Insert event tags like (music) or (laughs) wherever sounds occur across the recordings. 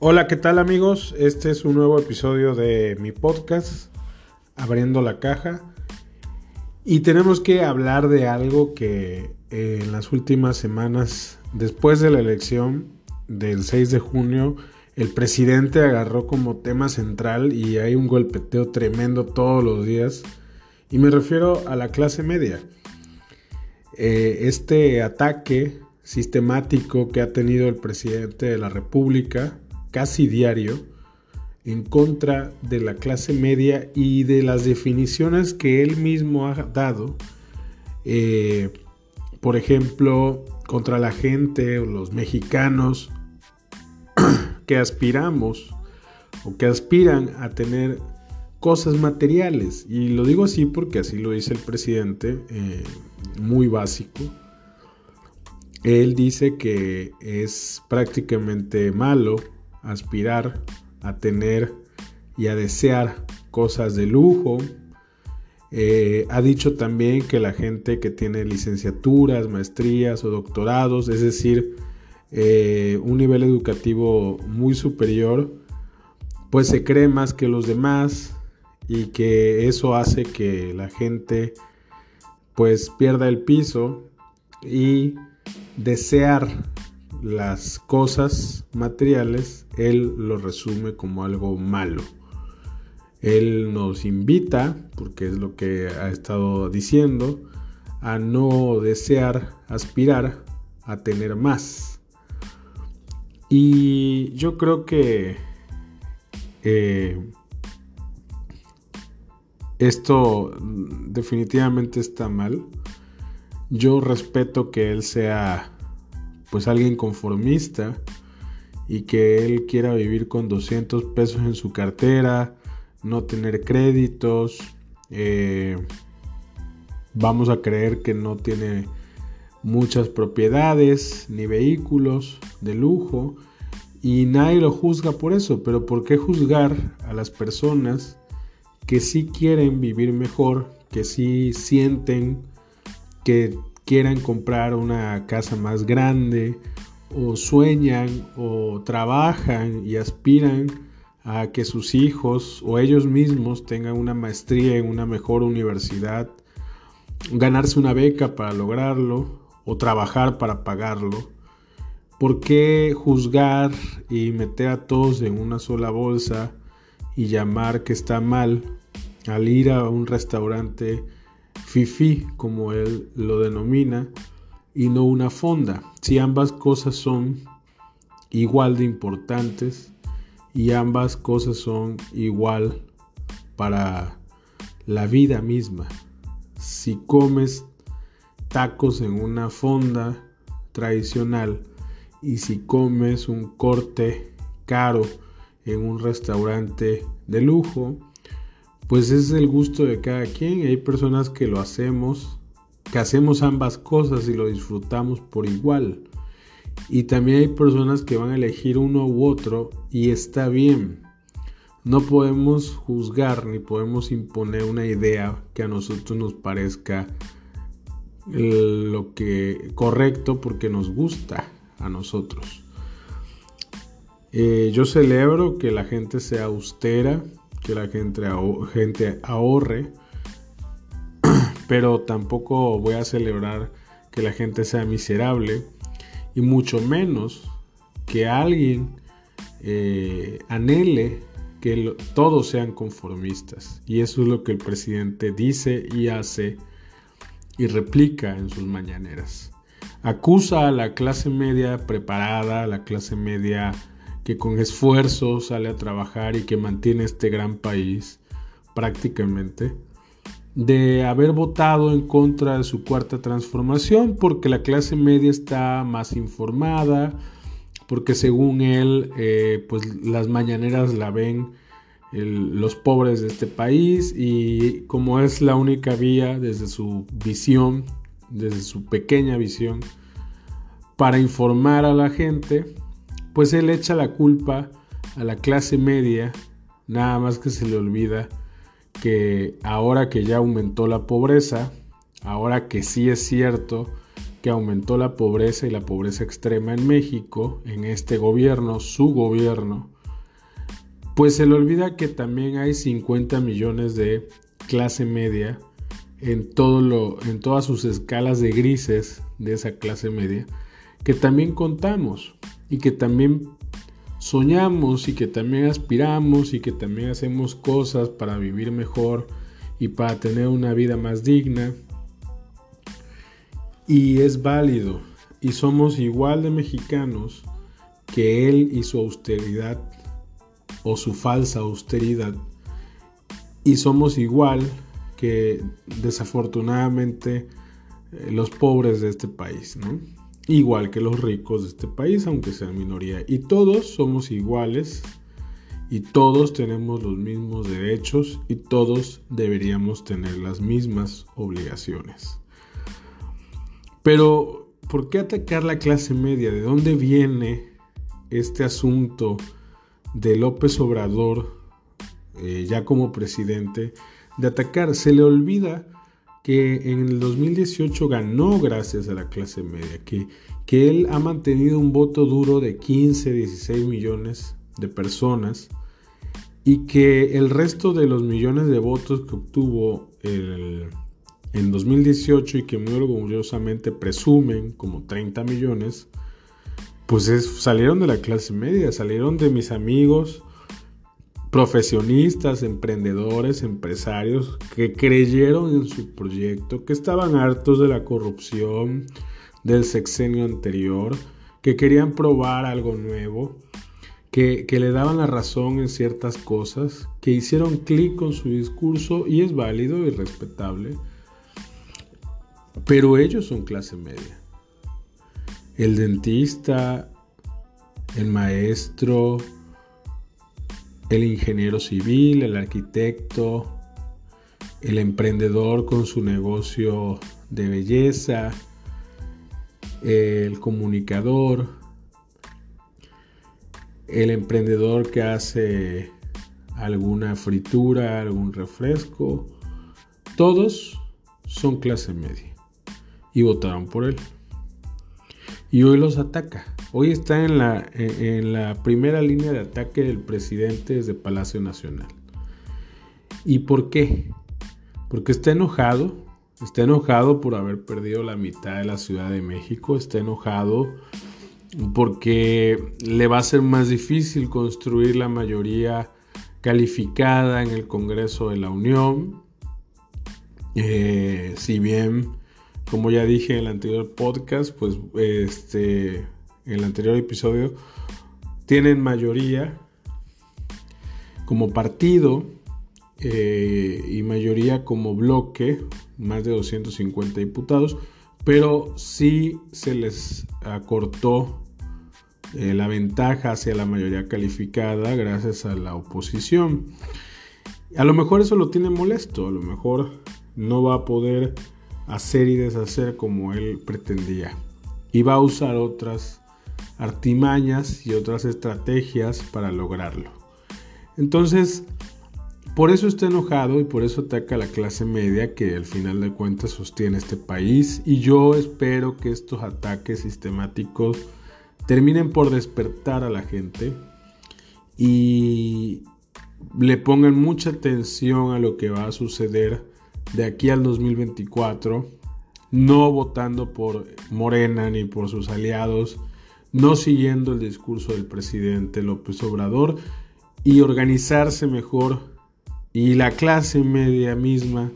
Hola, ¿qué tal amigos? Este es un nuevo episodio de mi podcast, Abriendo la Caja. Y tenemos que hablar de algo que eh, en las últimas semanas, después de la elección del 6 de junio, el presidente agarró como tema central y hay un golpeteo tremendo todos los días. Y me refiero a la clase media. Eh, este ataque sistemático que ha tenido el presidente de la República, casi diario, en contra de la clase media y de las definiciones que él mismo ha dado, eh, por ejemplo, contra la gente o los mexicanos (clears throat) que aspiramos o que aspiran a tener cosas materiales. Y lo digo así porque así lo dice el presidente, eh, muy básico. Él dice que es prácticamente malo aspirar a tener y a desear cosas de lujo. Eh, ha dicho también que la gente que tiene licenciaturas, maestrías o doctorados, es decir, eh, un nivel educativo muy superior, pues se cree más que los demás y que eso hace que la gente pues pierda el piso y desear las cosas materiales, él lo resume como algo malo. Él nos invita, porque es lo que ha estado diciendo, a no desear, aspirar a tener más. Y yo creo que eh, esto definitivamente está mal. Yo respeto que él sea pues alguien conformista y que él quiera vivir con 200 pesos en su cartera, no tener créditos, eh, vamos a creer que no tiene muchas propiedades ni vehículos de lujo y nadie lo juzga por eso, pero ¿por qué juzgar a las personas que sí quieren vivir mejor, que sí sienten que quieran comprar una casa más grande o sueñan o trabajan y aspiran a que sus hijos o ellos mismos tengan una maestría en una mejor universidad, ganarse una beca para lograrlo o trabajar para pagarlo. ¿Por qué juzgar y meter a todos en una sola bolsa y llamar que está mal al ir a un restaurante fifi, como él lo denomina, y no una fonda. Si ambas cosas son igual de importantes y ambas cosas son igual para la vida misma. Si comes tacos en una fonda tradicional y si comes un corte caro en un restaurante de lujo, pues es el gusto de cada quien. Hay personas que lo hacemos, que hacemos ambas cosas y lo disfrutamos por igual. Y también hay personas que van a elegir uno u otro y está bien. No podemos juzgar ni podemos imponer una idea que a nosotros nos parezca lo que correcto porque nos gusta a nosotros. Eh, yo celebro que la gente sea austera, que la gente, ahorre, (clears throat) pero tampoco voy a celebrar que la gente sea miserable y mucho menos que alguien eh, anhele que todos sean conformistas. Y eso es lo que el presidente dice y hace y replica en sus mañaneras. Acusa a la clase media preparada, a la clase media que con esfuerzo sale a trabajar y que mantiene este gran país prácticamente, de haber votado en contra de su cuarta transformación porque la clase media está más informada, porque según él, eh, pues las mañaneras la ven los pobres de este país y como es la única vía desde su visión, desde su pequeña visión, para informar a la gente, pues él echa la culpa a la clase media, nada más que se le olvida que ahora que ya aumentó la pobreza, ahora que sí es cierto que aumentó la pobreza y la pobreza extrema en México, en este gobierno, su gobierno, pues se le olvida que también hay 50 millones de clase media en, en todas sus escalas de grises de esa clase media, que también contamos y que también soñamos y que también aspiramos y que también hacemos cosas para vivir mejor y para tener una vida más digna. Y es válido y somos igual de mexicanos que él y su austeridad o su falsa austeridad. Y somos igual que desafortunadamente eh, los pobres de este país, ¿no? Igual que los ricos de este país, aunque sean minoría. Y todos somos iguales y todos tenemos los mismos derechos y todos deberíamos tener las mismas obligaciones. Pero, ¿por qué atacar la clase media? ¿De dónde viene este asunto de López Obrador, eh, ya como presidente, de atacar? Se le olvida que en el 2018 ganó gracias a la clase media, que, que él ha mantenido un voto duro de 15, 16 millones de personas y que el resto de los millones de votos que obtuvo en 2018 y que muy orgullosamente presumen como 30 millones, pues salieron de la clase media, salieron de mis amigos, profesionistas, emprendedores, empresarios que creyeron en su proyecto, que estaban hartos de la corrupción del sexenio anterior, que querían probar algo nuevo, que, le daban la razón en ciertas cosas, que hicieron clic con su discurso y es válido y respetable, pero ellos son clase media. El dentista, el maestro, el ingeniero civil, el arquitecto, el emprendedor con su negocio de belleza, el comunicador, el emprendedor que hace alguna fritura, algún refresco, todos son clase media y votaron por él. Y hoy los ataca. Hoy está en la, en la primera línea de ataque del presidente desde Palacio Nacional. ¿Y por qué? Porque está enojado, está enojado por haber perdido la mitad de la Ciudad de México, está enojado porque le va a ser más difícil construir la mayoría calificada en el Congreso de la Unión. Eh, si bien, como ya dije en el anterior podcast, pues este en el anterior episodio, tienen mayoría como partido eh, y mayoría como bloque, más de 250 diputados, pero sí se les acortó eh, la ventaja hacia la mayoría calificada gracias a la oposición. A lo mejor eso lo tiene molesto, a lo mejor no va a poder hacer y deshacer como él pretendía. Y va a usar otras artimañas y otras estrategias para lograrlo. Entonces, por eso está enojado y por eso ataca a la clase media que al final de cuentas sostiene este país y yo espero que estos ataques sistemáticos terminen por despertar a la gente y le pongan mucha atención a lo que va a suceder de aquí al 2024, no votando por Morena ni por sus aliados, no siguiendo el discurso del presidente López Obrador y organizarse mejor y la clase media misma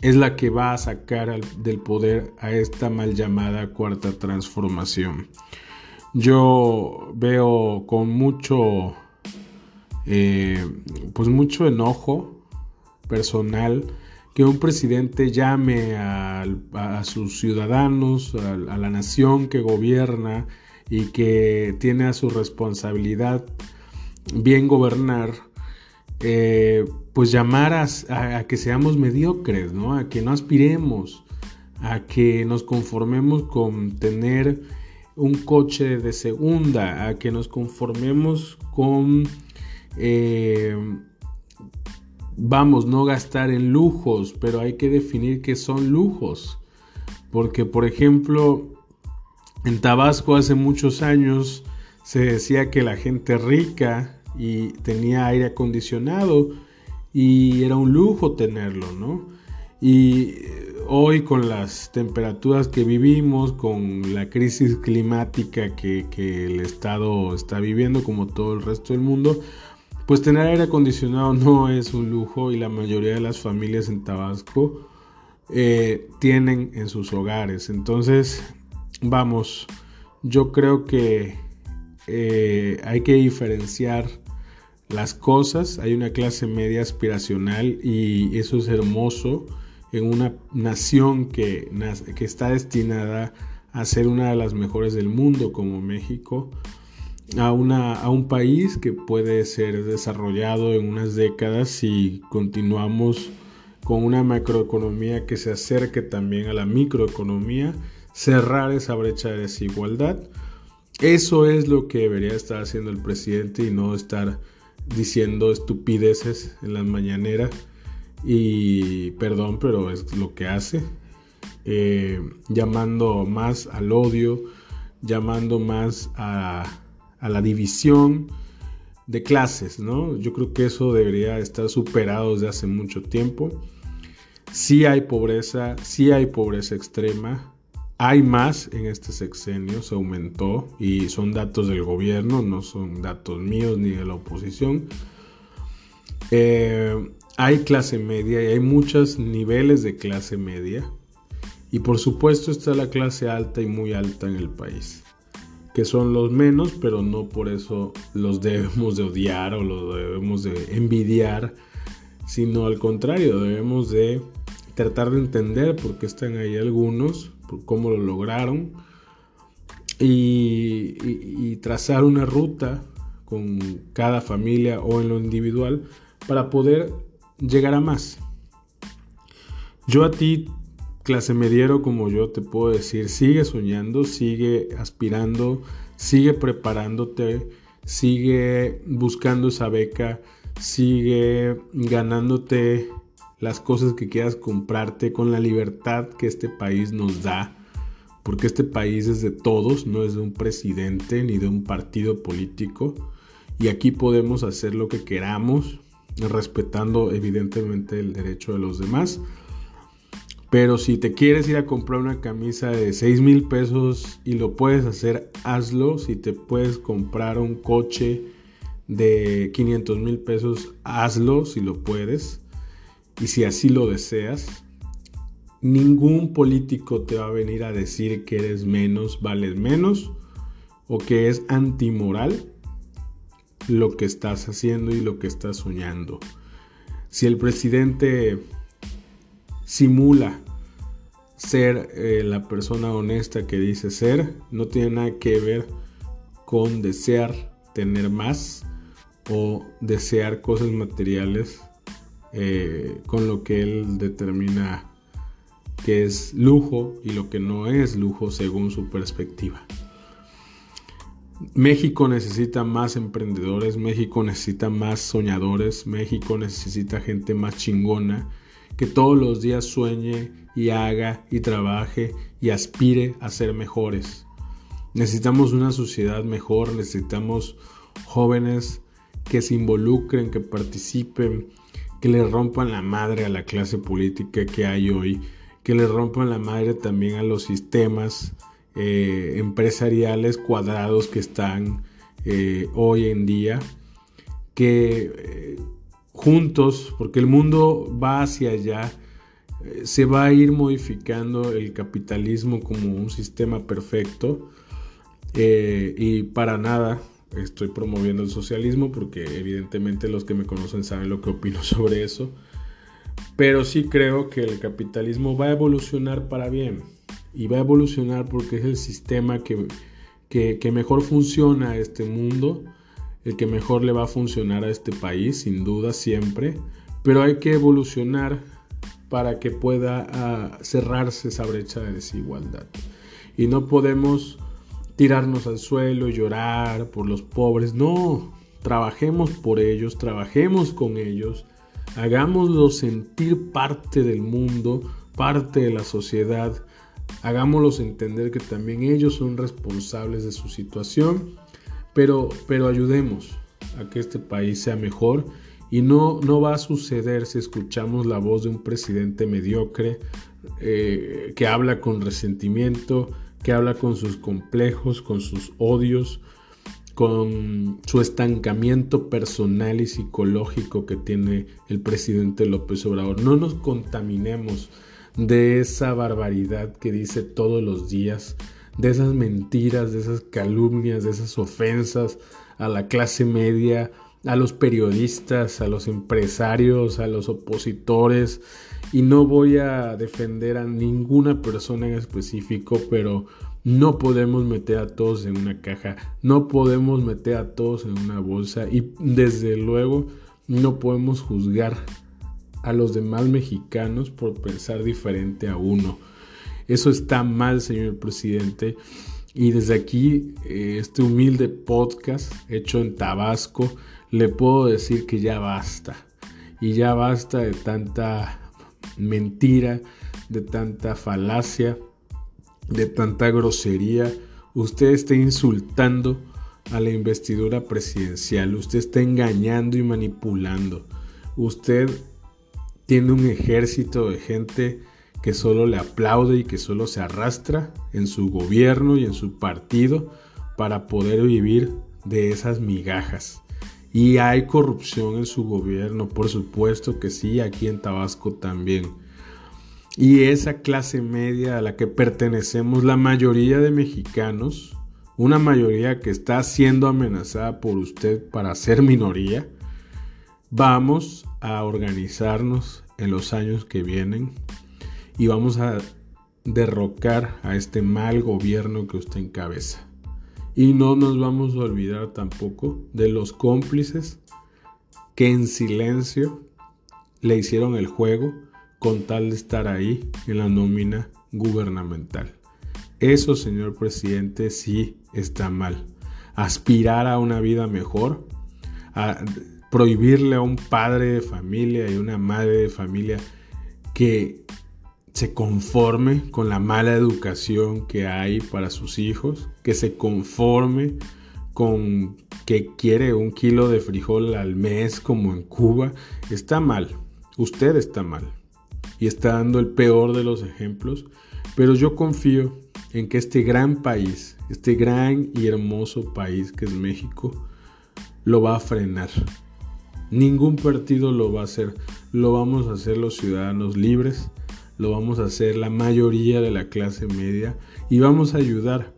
es la que va a sacar del poder a esta mal llamada cuarta transformación. Yo veo con mucho, eh, pues mucho enojo personal que un presidente llame a, sus ciudadanos, a la nación que gobierna, y que tiene a su responsabilidad bien gobernar, eh, pues llamar a, que seamos mediocres, ¿no? A que no aspiremos, a que nos conformemos con tener un coche de segunda, a que nos conformemos con, eh, vamos, no gastar en lujos, pero hay que definir qué son lujos Porque, por ejemplo, en Tabasco hace muchos años se decía que la gente rica y tenía aire acondicionado y era un lujo tenerlo, ¿no? Y hoy con las temperaturas que vivimos, con la crisis climática que, que, el Estado está viviendo, como todo el resto del mundo, pues tener aire acondicionado no es un lujo y la mayoría de las familias en Tabasco eh, tienen en sus hogares. Entonces, vamos, yo creo que eh, hay que diferenciar las cosas. Hay una clase media aspiracional y eso es hermoso en una nación que, está destinada a ser una de las mejores del mundo como México. A, un país que puede ser desarrollado en unas décadas si continuamos con una macroeconomía que se acerque también a la microeconomía, cerrar esa brecha de desigualdad. Eso es lo que debería estar haciendo el presidente y no estar diciendo estupideces en las mañaneras. Y perdón, pero es lo que hace. Eh, llamando más al odio, llamando más a, la división de clases, ¿no? Yo creo que eso debería estar superado desde hace mucho tiempo. Sí hay pobreza, sí hay pobreza extrema, hay más en este sexenio, se aumentó y son datos del gobierno, no son datos míos ni de la oposición. Eh, hay clase media y hay muchos niveles de clase media. Y por supuesto está la clase alta y muy alta en el país, que son los menos, pero no por eso los debemos de odiar o los debemos de envidiar, sino al contrario, debemos de tratar de entender por qué están ahí algunos, por cómo lo lograron y, trazar una ruta con cada familia o en lo individual para poder llegar a más. Yo a ti, clase mediero como yo, te puedo decir, sigue soñando, sigue aspirando, sigue preparándote, sigue buscando esa beca, sigue ganándote las cosas que quieras comprarte con la libertad que este país nos da, porque este país es de todos, no es de un presidente ni de un partido político, y aquí podemos hacer lo que queramos, respetando evidentemente el derecho de los demás. Pero si te quieres ir a comprar una camisa de 6 mil pesos y lo puedes hacer, hazlo. Si te puedes comprar un coche de 500 mil pesos, hazlo si lo puedes y si así lo deseas, ningún político te va a venir a decir que eres menos, vales menos o que es antimoral lo que estás haciendo y lo que estás soñando. Si el presidente simula ser eh, la persona honesta que dice ser, no tiene nada que ver con desear tener más o desear cosas materiales eh, con lo que él determina que es lujo y lo que no es lujo según su perspectiva. México necesita más emprendedores, México necesita más soñadores, México necesita gente más chingona que todos los días sueñe y haga y trabaje y aspire a ser mejores. Necesitamos una sociedad mejor, necesitamos jóvenes que se involucren, que participen, que le rompan la madre a la clase política que hay hoy, que le rompan la madre también a los sistemas eh, empresariales cuadrados que están eh, hoy en día, que eh, juntos, porque el mundo va hacia allá, se va a ir modificando el capitalismo como un sistema perfecto y para nada estoy promoviendo el socialismo porque evidentemente los que me conocen saben lo que opino (laughs) sobre eso. Pero sí creo que el capitalismo va a evolucionar para bien. Y va a evolucionar porque es el sistema que, que, mejor funciona a este mundo, el que mejor le va a funcionar a este país, sin duda siempre. Pero hay que evolucionar para que pueda ah, cerrarse esa brecha de desigualdad. Y no podemos tirarnos al suelo llorar por los pobres. No, trabajemos por ellos, trabajemos con ellos, hagámoslos sentir parte del mundo, parte de la sociedad, hagámoslos entender que también ellos son responsables de su situación, pero, pero ayudemos a que este país sea mejor. Y no, no va a suceder si escuchamos la voz de un presidente mediocre eh, que habla con resentimiento, que habla con sus complejos, con sus odios, con su estancamiento personal y psicológico que tiene el presidente López Obrador. No nos contaminemos de esa barbaridad que dice todos los días, de esas mentiras, de esas calumnias, de esas ofensas a la clase media, a los periodistas, a los empresarios, a los opositores. Y no voy a defender a ninguna persona en específico, pero no podemos meter a todos en una caja, no podemos meter a todos en una bolsa y desde luego no podemos juzgar a los demás mexicanos por pensar diferente a uno. Eso está mal, señor presidente. Y desde aquí, eh, este humilde podcast hecho en Tabasco, le puedo decir que ya basta. Y ya basta de tanta mentira, de tanta falacia, de tanta grosería. Usted está insultando a la investidura presidencial. Usted está engañando y manipulando. Usted tiene un ejército de gente que solo le aplaude y que solo se arrastra en su gobierno y en su partido para poder vivir de esas migajas. Y hay corrupción en su gobierno, por supuesto que sí, aquí en Tabasco también. Y esa clase media a la que pertenecemos la mayoría de mexicanos, una mayoría que está siendo amenazada por usted para ser minoría, vamos a organizarnos en los años que vienen y vamos a derrocar a este mal gobierno que usted encabeza. Y no nos vamos a olvidar tampoco de los cómplices que en silencio le hicieron el juego con tal de estar ahí en la nómina gubernamental. Eso, señor presidente, sí está mal. Aspirar a una vida mejor, a prohibirle a un padre de familia y una madre de familia que se conforme con la mala educación que hay para sus hijos, que se conforme con que quiere un kilo de frijol al mes como en Cuba, está mal. Usted está mal y está dando el peor de los ejemplos, pero yo confío en que este gran país, este gran y hermoso país que es México, lo va a frenar. Ningún partido lo va a hacer, lo vamos a hacer los ciudadanos libres lo vamos a hacer la mayoría de la clase media y vamos a ayudar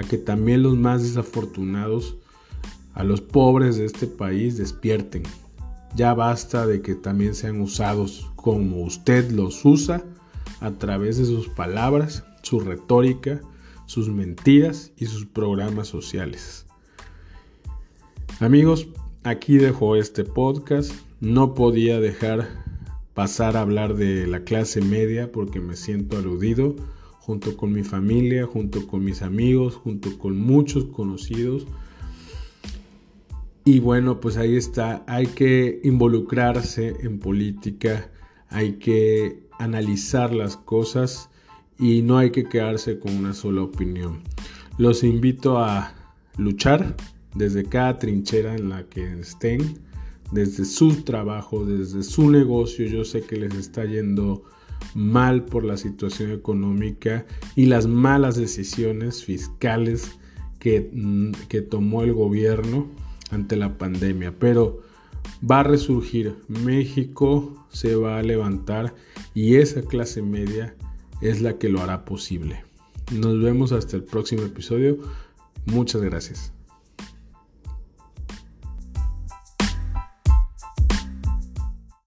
a que también los más desafortunados, a los pobres de este país despierten. Ya basta de que también sean usados como usted los usa a través de sus palabras, su retórica, sus mentiras y sus programas sociales. Amigos, aquí dejo este podcast. No podía dejar pasar a hablar de la clase media porque me siento aludido junto con mi familia, junto con mis amigos, junto con muchos conocidos. Y bueno, pues ahí está, hay que involucrarse en política, hay que analizar las cosas y no hay que quedarse con una sola opinión. Los invito a luchar desde cada trinchera en la que estén desde su trabajo, desde su negocio. Yo sé que les está yendo mal por la situación económica y las malas decisiones fiscales que, mm, que tomó el gobierno ante la pandemia. Pero va a resurgir, México se va a levantar y esa clase media es la que lo hará posible. Nos vemos hasta el próximo episodio. Muchas gracias.